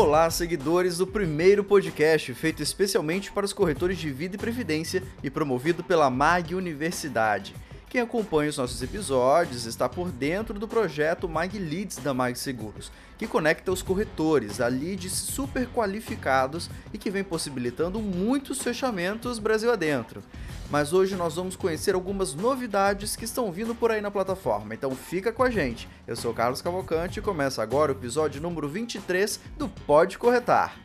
Olá, seguidores do primeiro podcast feito especialmente para os corretores de vida e previdência e promovido pela MAG Universidade. Quem acompanha os nossos episódios está por dentro do projeto Mag Leads da Mag Seguros, que conecta os corretores a leads super qualificados e que vem possibilitando muitos fechamentos Brasil adentro. Mas hoje nós vamos conhecer algumas novidades que estão vindo por aí na plataforma, então fica com a gente. Eu sou Carlos Cavalcante e começa agora o episódio número 23 do Pode Corretar.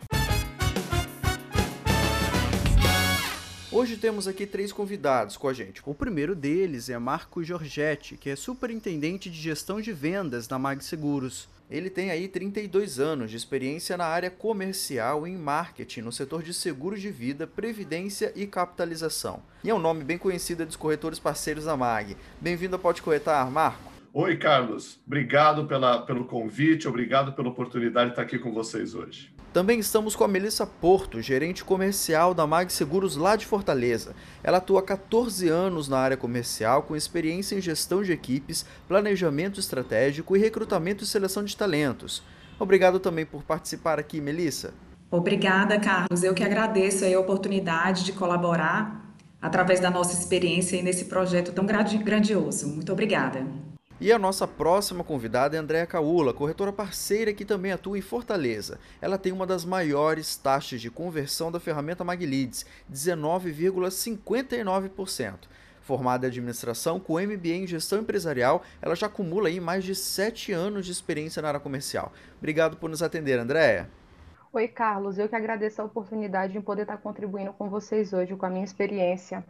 Hoje temos aqui três convidados com a gente. O primeiro deles é Marco Giorgetti, que é superintendente de gestão de vendas da Mag Seguros. Ele tem aí 32 anos de experiência na área comercial e em marketing no setor de seguros de vida, previdência e capitalização. E é um nome bem conhecido dos corretores parceiros da MAG. Bem-vindo ao Pode Corretar, Marco. Oi, Carlos. Obrigado pela, pelo convite, obrigado pela oportunidade de estar aqui com vocês hoje. Também estamos com a Melissa Porto, gerente comercial da Mag Seguros lá de Fortaleza. Ela atua há 14 anos na área comercial, com experiência em gestão de equipes, planejamento estratégico e recrutamento e seleção de talentos. Obrigado também por participar aqui, Melissa. Obrigada, Carlos. Eu que agradeço a oportunidade de colaborar através da nossa experiência nesse projeto tão grandioso. Muito obrigada. E a nossa próxima convidada é Andréa Caula, corretora parceira que também atua em Fortaleza. Ela tem uma das maiores taxas de conversão da ferramenta Magleads, 19,59%. Formada em administração com MBA em gestão empresarial, ela já acumula aí mais de 7 anos de experiência na área comercial. Obrigado por nos atender, Andréa. Oi, Carlos. Eu que agradeço a oportunidade de poder estar contribuindo com vocês hoje, com a minha experiência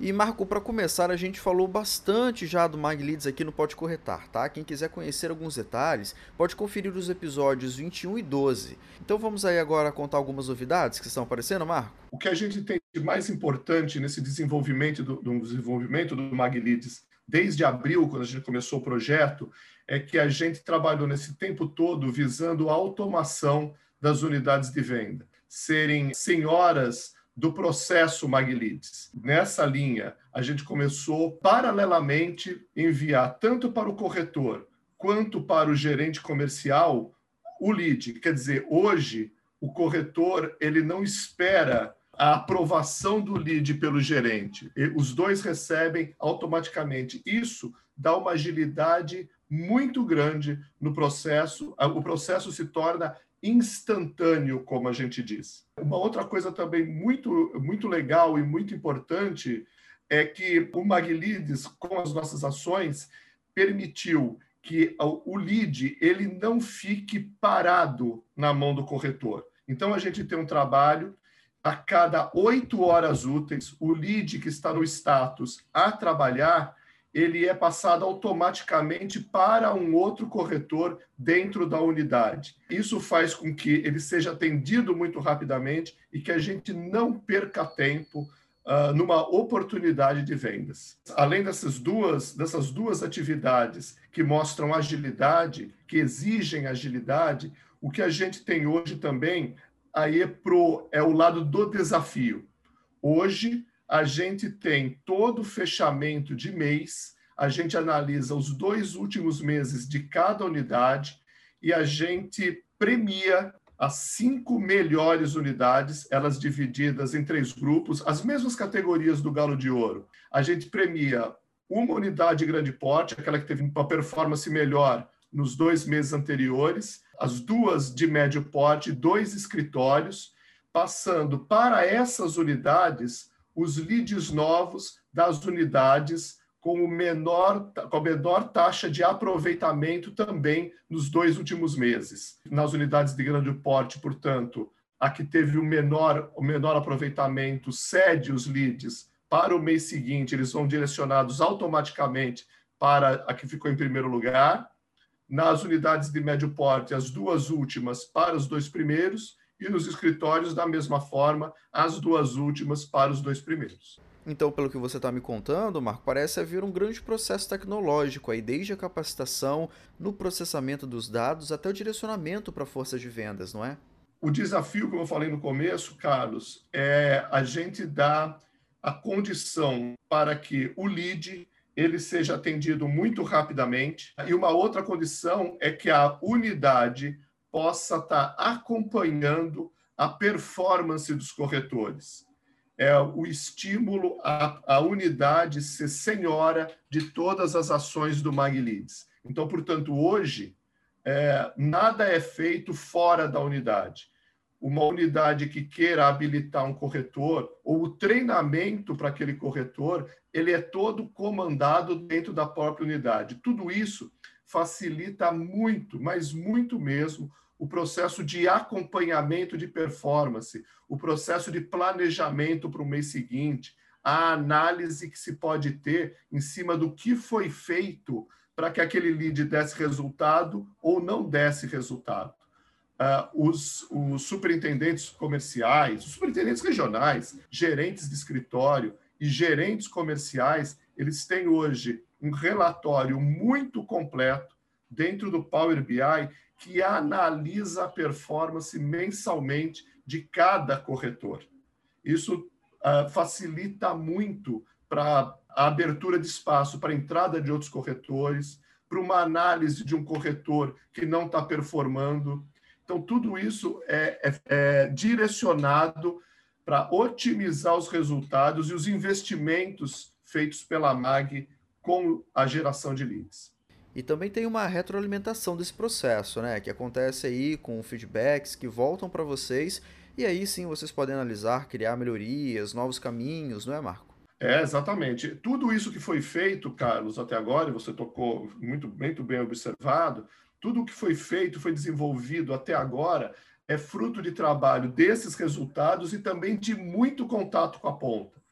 e Marco, para começar, a gente falou bastante já do MagLeads aqui no Pode Corretar, tá? Quem quiser conhecer alguns detalhes, pode conferir os episódios 21 e 12. Então vamos aí agora contar algumas novidades que estão aparecendo, Marco? O que a gente tem de mais importante nesse desenvolvimento do, do desenvolvimento do MagLeads desde abril, quando a gente começou o projeto, é que a gente trabalhou nesse tempo todo visando a automação das unidades de venda, serem senhoras do processo Maglides. Nessa linha, a gente começou paralelamente enviar tanto para o corretor quanto para o gerente comercial o lead. Quer dizer, hoje o corretor ele não espera a aprovação do lead pelo gerente. Os dois recebem automaticamente. Isso dá uma agilidade muito grande no processo. O processo se torna instantâneo, como a gente diz. Uma outra coisa também muito, muito legal e muito importante é que o Maglides, com as nossas ações, permitiu que o lead ele não fique parado na mão do corretor. Então, a gente tem um trabalho a cada oito horas úteis, o lead que está no status a trabalhar, ele é passado automaticamente para um outro corretor dentro da unidade. Isso faz com que ele seja atendido muito rapidamente e que a gente não perca tempo uh, numa oportunidade de vendas. Além dessas duas, dessas duas atividades que mostram agilidade, que exigem agilidade, o que a gente tem hoje também aí é, pro, é o lado do desafio. Hoje, a gente tem todo o fechamento de mês, a gente analisa os dois últimos meses de cada unidade e a gente premia as cinco melhores unidades, elas divididas em três grupos, as mesmas categorias do Galo de Ouro. A gente premia uma unidade grande porte, aquela que teve uma performance melhor nos dois meses anteriores, as duas de médio porte, dois escritórios, passando para essas unidades os leads novos das unidades com, o menor, com a menor taxa de aproveitamento também nos dois últimos meses. Nas unidades de grande porte, portanto, a que teve o menor, o menor aproveitamento cede os leads para o mês seguinte, eles são direcionados automaticamente para a que ficou em primeiro lugar. Nas unidades de médio porte, as duas últimas para os dois primeiros, e nos escritórios, da mesma forma, as duas últimas para os dois primeiros. Então, pelo que você está me contando, Marco, parece haver um grande processo tecnológico aí, desde a capacitação, no processamento dos dados, até o direcionamento para forças de vendas, não é? O desafio, como eu falei no começo, Carlos, é a gente dar a condição para que o lead ele seja atendido muito rapidamente. E uma outra condição é que a unidade possa estar acompanhando a performance dos corretores. É o estímulo à, à unidade ser senhora de todas as ações do MagLeads. Então, portanto, hoje, é, nada é feito fora da unidade. Uma unidade que queira habilitar um corretor ou o treinamento para aquele corretor, ele é todo comandado dentro da própria unidade. Tudo isso facilita muito, mas muito mesmo, o processo de acompanhamento de performance, o processo de planejamento para o mês seguinte, a análise que se pode ter em cima do que foi feito para que aquele lead desse resultado ou não desse resultado. Uh, os, os superintendentes comerciais, os superintendentes regionais, gerentes de escritório e gerentes comerciais, eles têm hoje um relatório muito completo dentro do Power BI que analisa a performance mensalmente de cada corretor. Isso uh, facilita muito para a abertura de espaço para a entrada de outros corretores, para uma análise de um corretor que não está performando. Então, tudo isso é, é, é direcionado para otimizar os resultados e os investimentos feitos pela MAG com a geração de leads. E também tem uma retroalimentação desse processo, né? Que acontece aí com feedbacks que voltam para vocês e aí sim vocês podem analisar, criar melhorias, novos caminhos, não é, Marco? É, exatamente. Tudo isso que foi feito, Carlos, até agora, e você tocou muito, muito bem observado, tudo o que foi feito, foi desenvolvido até agora, é fruto de trabalho desses resultados e também de muito contato com a ponta.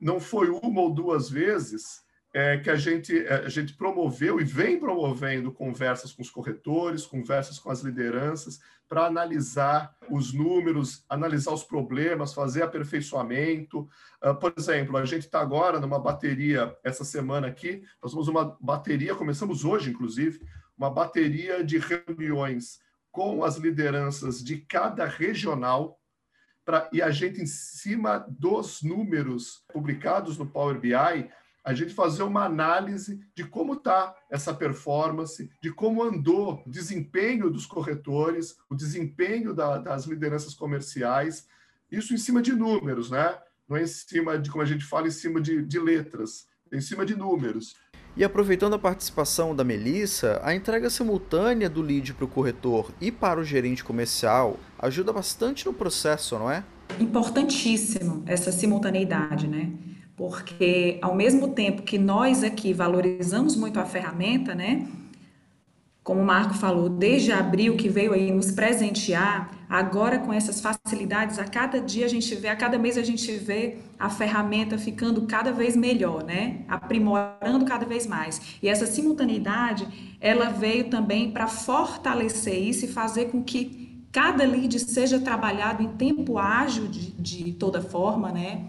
Não foi uma ou duas vezes é, que a gente, é, a gente promoveu e vem promovendo conversas com os corretores, conversas com as lideranças, para analisar os números, analisar os problemas, fazer aperfeiçoamento. Uh, por exemplo, a gente está agora numa bateria, essa semana aqui, nós temos uma bateria, começamos hoje, inclusive, uma bateria de reuniões com as lideranças de cada regional, pra, e a gente, em cima dos números publicados no Power BI, a gente fazer uma análise de como está essa performance, de como andou o desempenho dos corretores, o desempenho da, das lideranças comerciais, isso em cima de números, né? Não é em cima de, como a gente fala, em cima de, de letras, é em cima de números. E aproveitando a participação da Melissa, a entrega simultânea do lead para o corretor e para o gerente comercial ajuda bastante no processo, não é? Importantíssimo essa simultaneidade, né? Porque ao mesmo tempo que nós aqui valorizamos muito a ferramenta, né? Como o Marco falou, desde abril que veio aí nos presentear, agora com essas facilidades, a cada dia a gente vê, a cada mês a gente vê a ferramenta ficando cada vez melhor, né? Aprimorando cada vez mais. E essa simultaneidade, ela veio também para fortalecer isso e fazer com que cada lead seja trabalhado em tempo ágil de, de toda forma, né?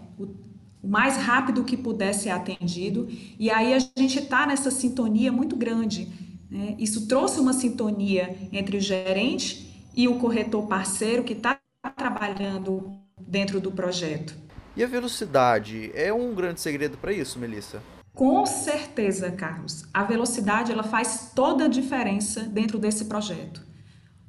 O, mais rápido que puder ser atendido. E aí a gente está nessa sintonia muito grande. Né? Isso trouxe uma sintonia entre o gerente e o corretor parceiro que está trabalhando dentro do projeto. E a velocidade é um grande segredo para isso, Melissa? Com certeza, Carlos. A velocidade ela faz toda a diferença dentro desse projeto.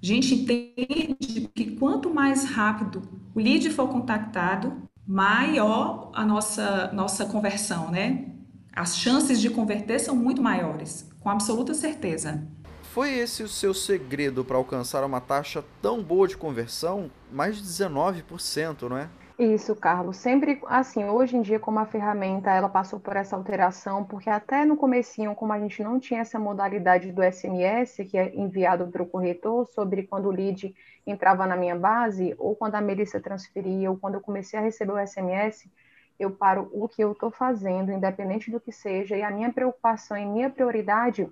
A gente entende que quanto mais rápido o lead for contactado, maior a nossa, nossa conversão, né? As chances de converter são muito maiores, com absoluta certeza. Foi esse o seu segredo para alcançar uma taxa tão boa de conversão? Mais de 19%, não é? Isso, Carlos. Sempre assim, hoje em dia, como a ferramenta ela passou por essa alteração, porque até no comecinho, como a gente não tinha essa modalidade do SMS, que é enviado para o corretor, sobre quando o lead entrava na minha base, ou quando a Melissa transferia, ou quando eu comecei a receber o SMS, eu paro o que eu estou fazendo, independente do que seja, e a minha preocupação e minha prioridade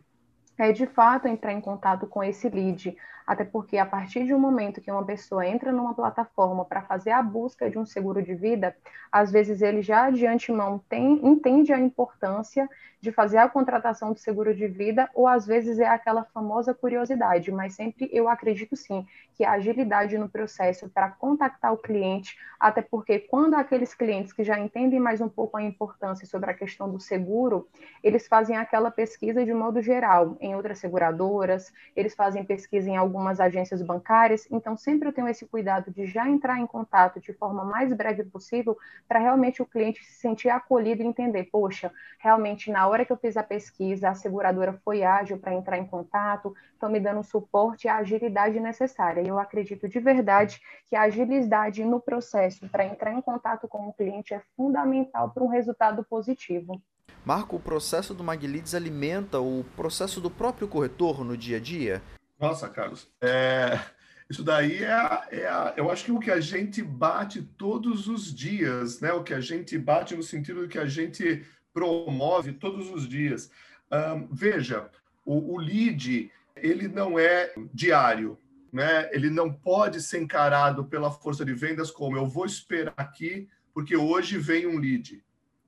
é de fato entrar em contato com esse lead, até porque a partir de um momento que uma pessoa entra numa plataforma para fazer a busca de um seguro de vida, às vezes ele já de antemão tem, entende a importância de fazer a contratação do seguro de vida, ou às vezes é aquela famosa curiosidade, mas sempre eu acredito sim que a agilidade no processo para contactar o cliente, até porque quando aqueles clientes que já entendem mais um pouco a importância sobre a questão do seguro, eles fazem aquela pesquisa de modo geral, em outras seguradoras, eles fazem pesquisa em algumas agências bancárias, então sempre eu tenho esse cuidado de já entrar em contato de forma mais breve possível para realmente o cliente se sentir acolhido e entender, poxa, realmente na hora que eu fiz a pesquisa, a seguradora foi ágil para entrar em contato, estão me dando o suporte e a agilidade necessária. E eu acredito de verdade que a agilidade no processo para entrar em contato com o cliente é fundamental para um resultado positivo. Marco, o processo do Maglides alimenta o processo do próprio corretor no dia a dia? Nossa, Carlos, é, isso daí é, é eu acho que o que a gente bate todos os dias, né? O que a gente bate no sentido de que a gente promove todos os dias. Um, veja, o, o lead ele não é diário, né? Ele não pode ser encarado pela força de vendas como eu vou esperar aqui porque hoje vem um lead.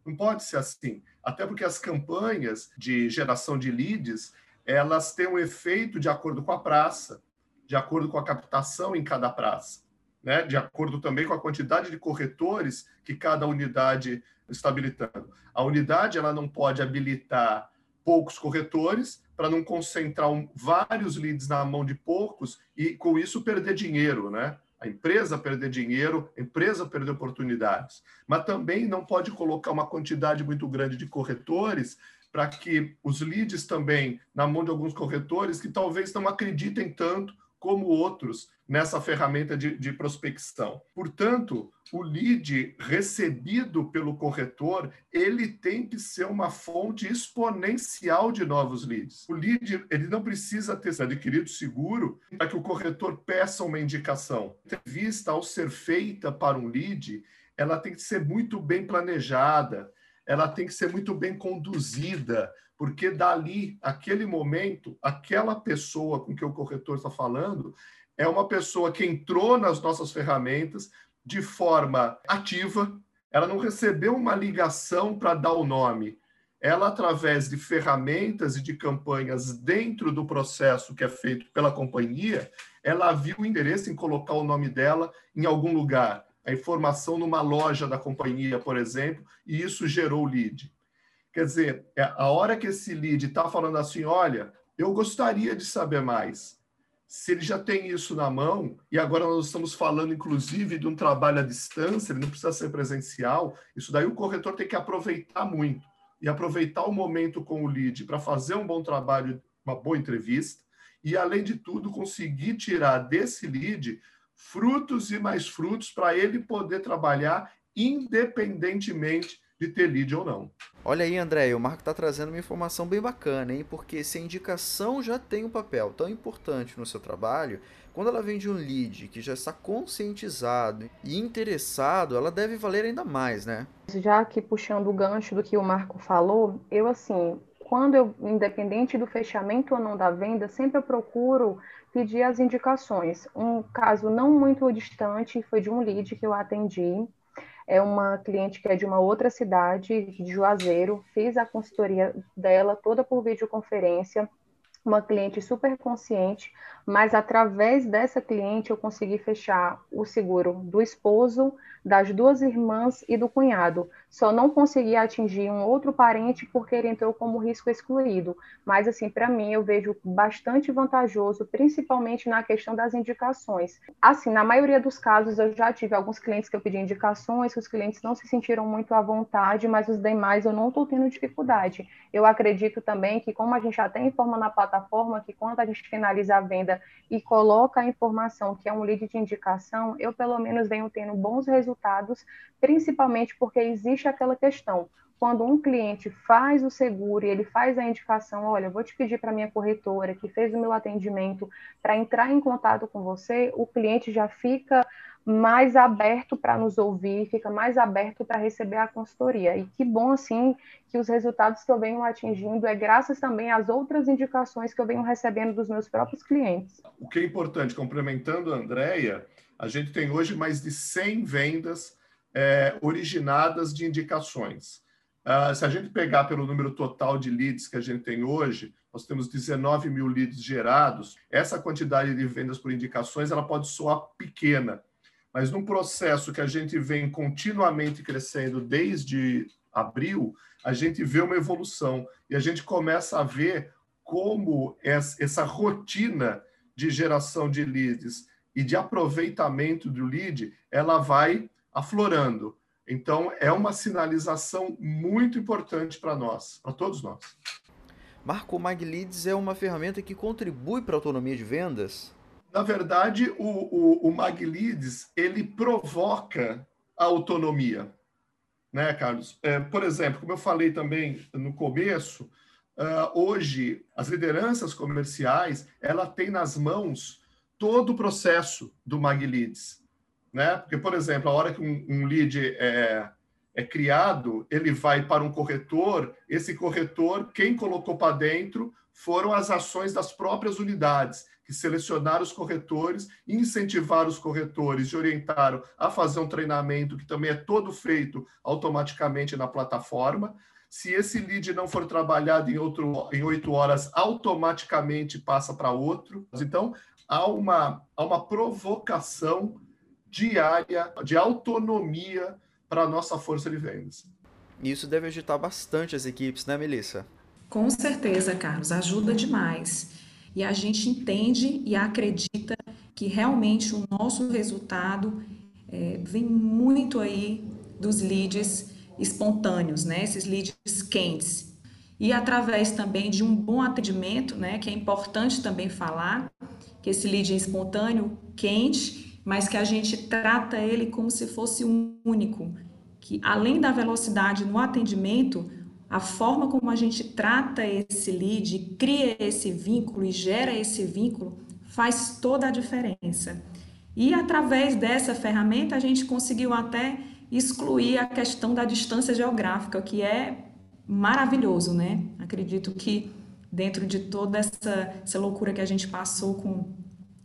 Não pode ser assim. Até porque as campanhas de geração de leads, elas têm um efeito de acordo com a praça, de acordo com a captação em cada praça, né? de acordo também com a quantidade de corretores que cada unidade está habilitando. A unidade ela não pode habilitar poucos corretores para não concentrar um, vários leads na mão de poucos e com isso perder dinheiro, né? A empresa perder dinheiro, a empresa perder oportunidades. Mas também não pode colocar uma quantidade muito grande de corretores para que os leads também, na mão de alguns corretores que talvez não acreditem tanto como outros nessa ferramenta de, de, prospecção. Portanto, o lead recebido pelo corretor, ele tem que ser uma fonte exponencial de novos leads. O lead, ele não precisa ter adquirido seguro para que o corretor peça uma indicação. A entrevista, ao ser feita para um lead, ela tem que ser muito bem planejada, ela tem que ser muito bem conduzida, porque dali, aquele momento, aquela pessoa com que o corretor está falando é uma pessoa que entrou nas nossas ferramentas de forma ativa, ela não recebeu uma ligação para dar o nome. Ela, através de ferramentas e de campanhas dentro do processo que é feito pela companhia, ela viu o interesse em colocar o nome dela em algum lugar, a informação numa loja da companhia, por exemplo, e isso gerou lead. Quer dizer, é, a hora que esse lead está falando assim, olha, eu gostaria de saber mais. Se ele já tem isso na mão, e agora nós estamos falando, inclusive, de um trabalho à distância, ele não precisa ser presencial, isso daí o corretor tem que aproveitar muito. E aproveitar o momento com o lead para fazer um bom trabalho, uma boa entrevista, e, além de tudo, conseguir tirar desse lead frutos e mais frutos para ele poder trabalhar independentemente de ter lead ou não. Olha aí, André, o Marco está trazendo uma informação bem bacana, hein? Porque se a indicação já tem um papel tão importante no seu trabalho, quando ela vem de um lead que já está conscientizado e interessado, ela deve valer ainda mais, né? Já que puxando o gancho do que o Marco falou, eu assim, quando eu, independente do fechamento ou não da venda, sempre eu procuro pedir as indicações. Um caso não muito distante foi de um lead que eu atendi. É uma cliente que é de uma outra cidade, de Juazeiro, fiz a consultoria dela toda por videoconferência, uma cliente super consciente, mas através dessa cliente eu consegui fechar o seguro do esposo, das duas irmãs e do cunhado. Só não consegui atingir um outro parente porque ele entrou como risco excluído. Mas, assim, para mim, eu vejo bastante vantajoso, principalmente na questão das indicações. Assim, na maioria dos casos, eu já tive alguns clientes que eu pedi indicações, que os clientes não se sentiram muito à vontade, mas os demais eu não estou tendo dificuldade. Eu acredito também que, como a gente tem informa na plataforma, que quando a gente finaliza a venda e coloca a informação que é um lead de indicação, eu pelo menos venho tendo bons resultados, principalmente porque existe aquela questão. Quando um cliente faz o seguro e ele faz a indicação, olha, vou te pedir para minha corretora que fez o meu atendimento para entrar em contato com você, o cliente já fica mais aberto para nos ouvir, fica mais aberto para receber a consultoria. E que bom, assim, que os resultados que eu venho atingindo é graças também às outras indicações que eu venho recebendo dos meus próprios clientes. O que é importante, complementando a Andrea, a gente tem hoje mais de 100 vendas é, originadas de indicações. Uh, se a gente pegar pelo número total de leads que a gente tem hoje, nós temos 19 mil leads gerados. Essa quantidade de vendas por indicações ela pode soar pequena, mas num processo que a gente vem continuamente crescendo desde abril, a gente vê uma evolução e a gente começa a ver como essa rotina de geração de leads e de aproveitamento do lead, ela vai aflorando. Então, é uma sinalização muito importante para nós, para todos nós. Marco, o MagLeads é uma ferramenta que contribui para a autonomia de vendas? Na verdade, o, o, o MagLeads, ele provoca a autonomia, né, Carlos? É, por exemplo, como eu falei também no começo, uh, hoje as lideranças comerciais, ela tem nas mãos todo o processo do MagLeads, né? Porque, por exemplo, a hora que um, um lead é, é criado, ele vai para um corretor, esse corretor, quem colocou para dentro foram as ações das próprias unidades, que selecionaram os corretores, incentivaram os corretores e orientaram a fazer um treinamento que também é todo feito automaticamente na plataforma. Se esse lead não for trabalhado em outro em oito horas, automaticamente passa para outro. Então, há uma, há uma provocação diária de autonomia para a nossa força de vendas. Isso deve agitar bastante as equipes, né, Melissa? Com certeza, Carlos, ajuda demais. E a gente entende e acredita que realmente o nosso resultado é, vem muito aí dos leads espontâneos, né? Esses leads quentes. E através também de um bom atendimento, né? Que é importante também falar que esse lead é espontâneo, quente, mas que a gente trata ele como se fosse um único. Que além da velocidade no atendimento, a forma como a gente trata esse lead, cria esse vínculo e gera esse vínculo, faz toda a diferença. E através dessa ferramenta, a gente conseguiu até excluir a questão da distância geográfica, que é maravilhoso, né? Acredito que dentro de toda essa, essa loucura que a gente passou com,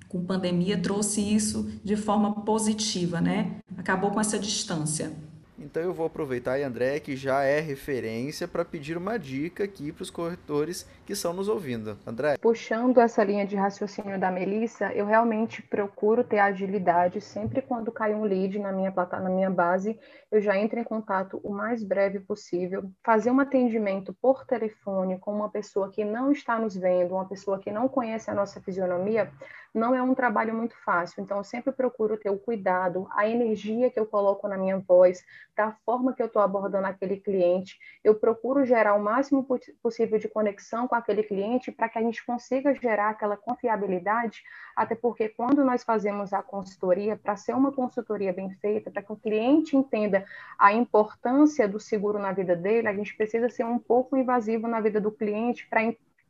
com pandemia, trouxe isso de forma positiva, né? Acabou com essa distância. Então eu vou aproveitar aí, André, que já é referência para pedir uma dica aqui para os corretores que estão nos ouvindo. André. Puxando essa linha de raciocínio da Melissa, eu realmente procuro ter agilidade sempre quando cai um lead na minha na minha base, eu já entro em contato o mais breve possível, fazer um atendimento por telefone com uma pessoa que não está nos vendo, uma pessoa que não conhece a nossa fisionomia, não é um trabalho muito fácil. Então, eu sempre procuro ter o cuidado, a energia que eu coloco na minha voz, da forma que eu estou abordando aquele cliente. Eu procuro gerar o máximo possível de conexão com aquele cliente para que a gente consiga gerar aquela confiabilidade, até porque quando nós fazemos a consultoria, para ser uma consultoria bem feita, para que o cliente entenda a importância do seguro na vida dele, a gente precisa ser um pouco invasivo na vida do cliente para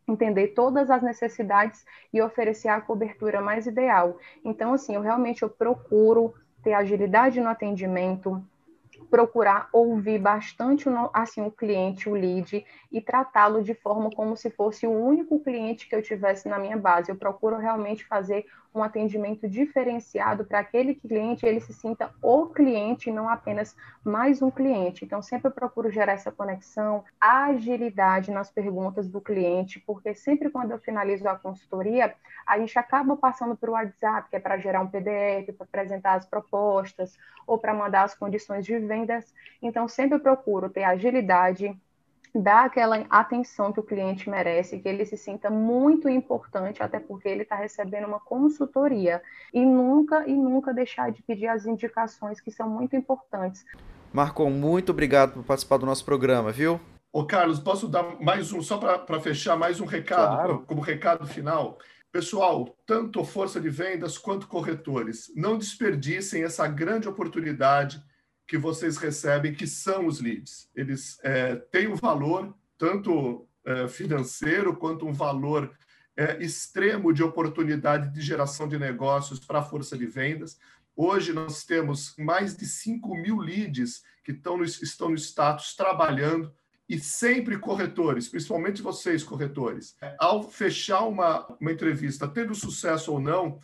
entender todas as necessidades e oferecer a cobertura mais ideal. Então, assim, eu realmente eu procuro ter agilidade no atendimento, procurar ouvir bastante assim, o cliente, o lead, e tratá-lo de forma como se fosse o único cliente que eu tivesse na minha base. Eu procuro realmente fazer um atendimento diferenciado para aquele cliente ele se sinta o cliente, não apenas mais um cliente. Então, sempre procuro gerar essa conexão, agilidade nas perguntas do cliente, porque sempre quando eu finalizo a consultoria, a gente acaba passando para o WhatsApp, que é para gerar um PDF, para apresentar as propostas ou para mandar as condições de vendas. Então, sempre procuro ter agilidade, dar aquela atenção que o cliente merece, que ele se sinta muito importante, até porque ele está recebendo uma consultoria e nunca e nunca deixar de pedir as indicações que são muito importantes. Marcon, muito obrigado por participar do nosso programa, viu? Ô Carlos, posso dar mais um, só para fechar, mais um recado, claro. como recado final? Pessoal, tanto força de vendas quanto corretores, não desperdicem essa grande oportunidade que vocês recebem, que são os leads. Eles é, têm um valor, tanto é, financeiro, quanto um valor é, extremo de oportunidade de geração de negócios para a força de vendas. Hoje nós temos mais de 5 mil leads que estão no, estão no status trabalhando e sempre corretores, principalmente vocês, corretores. Ao fechar uma, uma entrevista, tendo sucesso ou não,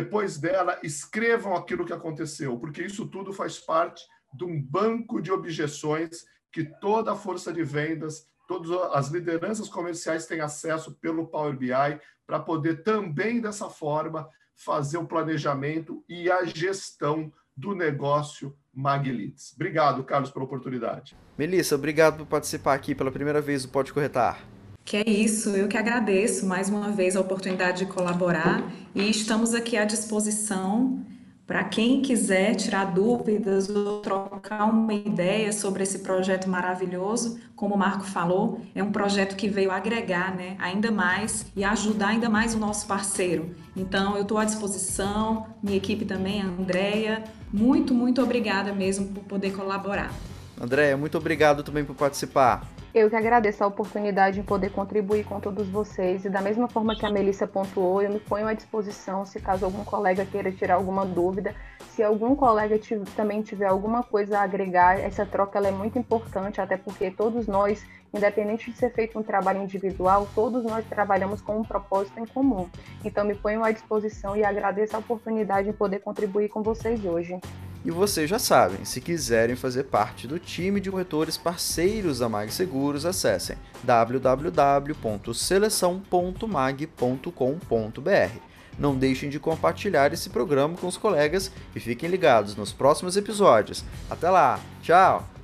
depois dela, escrevam aquilo que aconteceu, porque isso tudo faz parte de um banco de objeções que toda a força de vendas, todas as lideranças comerciais têm acesso pelo Power BI para poder também dessa forma fazer o planejamento e a gestão do negócio Maglitz. Obrigado, Carlos, pela oportunidade. Melissa, obrigado por participar aqui pela primeira vez do Pode Corretar. Que é isso, eu que agradeço mais uma vez a oportunidade de colaborar e estamos aqui à disposição para quem quiser tirar dúvidas ou trocar uma ideia sobre esse projeto maravilhoso. Como o Marco falou, é um projeto que veio agregar né, ainda mais e ajudar ainda mais o nosso parceiro. Então, eu estou à disposição, minha equipe também, a Andrea. Muito, muito obrigada mesmo por poder colaborar. Andréia, muito obrigado também por participar. Eu que agradeço a oportunidade de poder contribuir com todos vocês e da mesma forma que a Melissa pontuou, eu me ponho à disposição se caso algum colega queira tirar alguma dúvida, se algum colega também tiver alguma coisa a agregar, essa troca é muito importante, até porque todos nós, independente de ser feito um trabalho individual, todos nós trabalhamos com um propósito em comum. Então me ponho à disposição e agradeço a oportunidade de poder contribuir com vocês hoje. E vocês já sabem, se quiserem fazer parte do time de corretores parceiros da Mag Seguros, acessem www.seleção.mag.com.br. Não deixem de compartilhar esse programa com os colegas e fiquem ligados nos próximos episódios. Até lá, tchau!